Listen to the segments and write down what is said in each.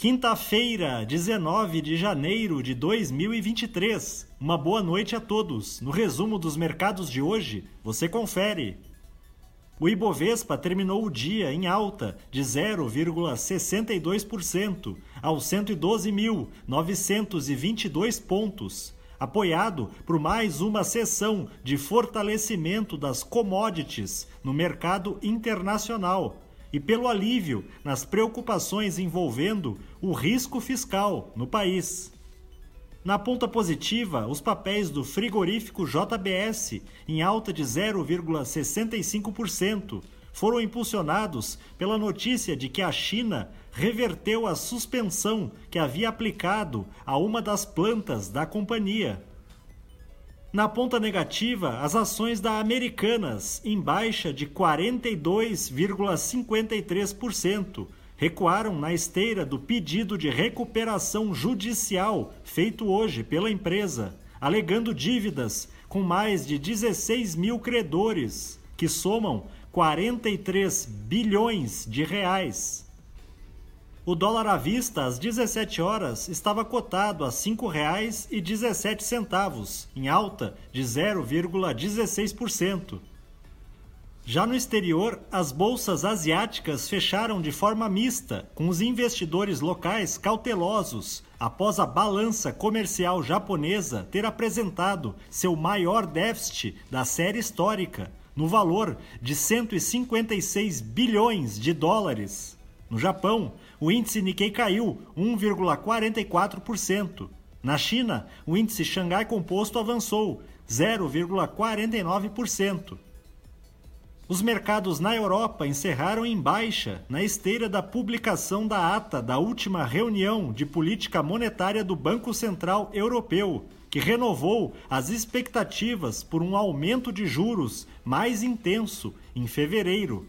Quinta-feira, 19 de janeiro de 2023. Uma boa noite a todos. No resumo dos mercados de hoje, você confere. O Ibovespa terminou o dia em alta de 0,62% aos 112.922 pontos, apoiado por mais uma sessão de fortalecimento das commodities no mercado internacional e pelo alívio nas preocupações envolvendo o risco fiscal no país. Na ponta positiva, os papéis do frigorífico JBS, em alta de 0,65%, foram impulsionados pela notícia de que a China reverteu a suspensão que havia aplicado a uma das plantas da companhia. Na ponta negativa, as ações da Americanas, em baixa de 42,53%, recuaram na esteira do pedido de recuperação judicial feito hoje pela empresa, alegando dívidas com mais de 16 mil credores, que somam 43 bilhões de reais. O dólar à vista, às 17 horas, estava cotado a R$ 5,17, em alta de 0,16%. Já no exterior, as bolsas asiáticas fecharam de forma mista, com os investidores locais cautelosos após a balança comercial japonesa ter apresentado seu maior déficit da série histórica, no valor de 156 bilhões de dólares. No Japão, o índice Nikkei caiu 1,44%. Na China, o índice Xangai Composto avançou 0,49%. Os mercados na Europa encerraram em baixa na esteira da publicação da ata da última reunião de política monetária do Banco Central Europeu, que renovou as expectativas por um aumento de juros mais intenso em fevereiro.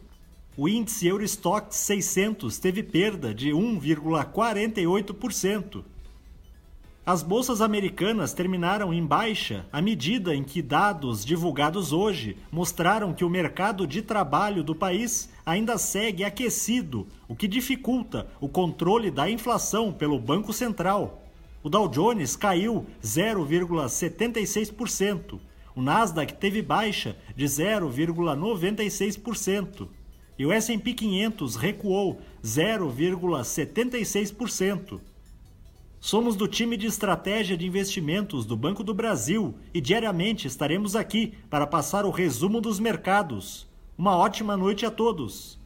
O índice Eurostock 600 teve perda de 1,48%. As bolsas americanas terminaram em baixa à medida em que dados divulgados hoje mostraram que o mercado de trabalho do país ainda segue aquecido, o que dificulta o controle da inflação pelo Banco Central. O Dow Jones caiu 0,76%. O Nasdaq teve baixa de 0,96% e o S&P 500 recuou 0,76%. Somos do time de estratégia de investimentos do Banco do Brasil e diariamente estaremos aqui para passar o resumo dos mercados. Uma ótima noite a todos.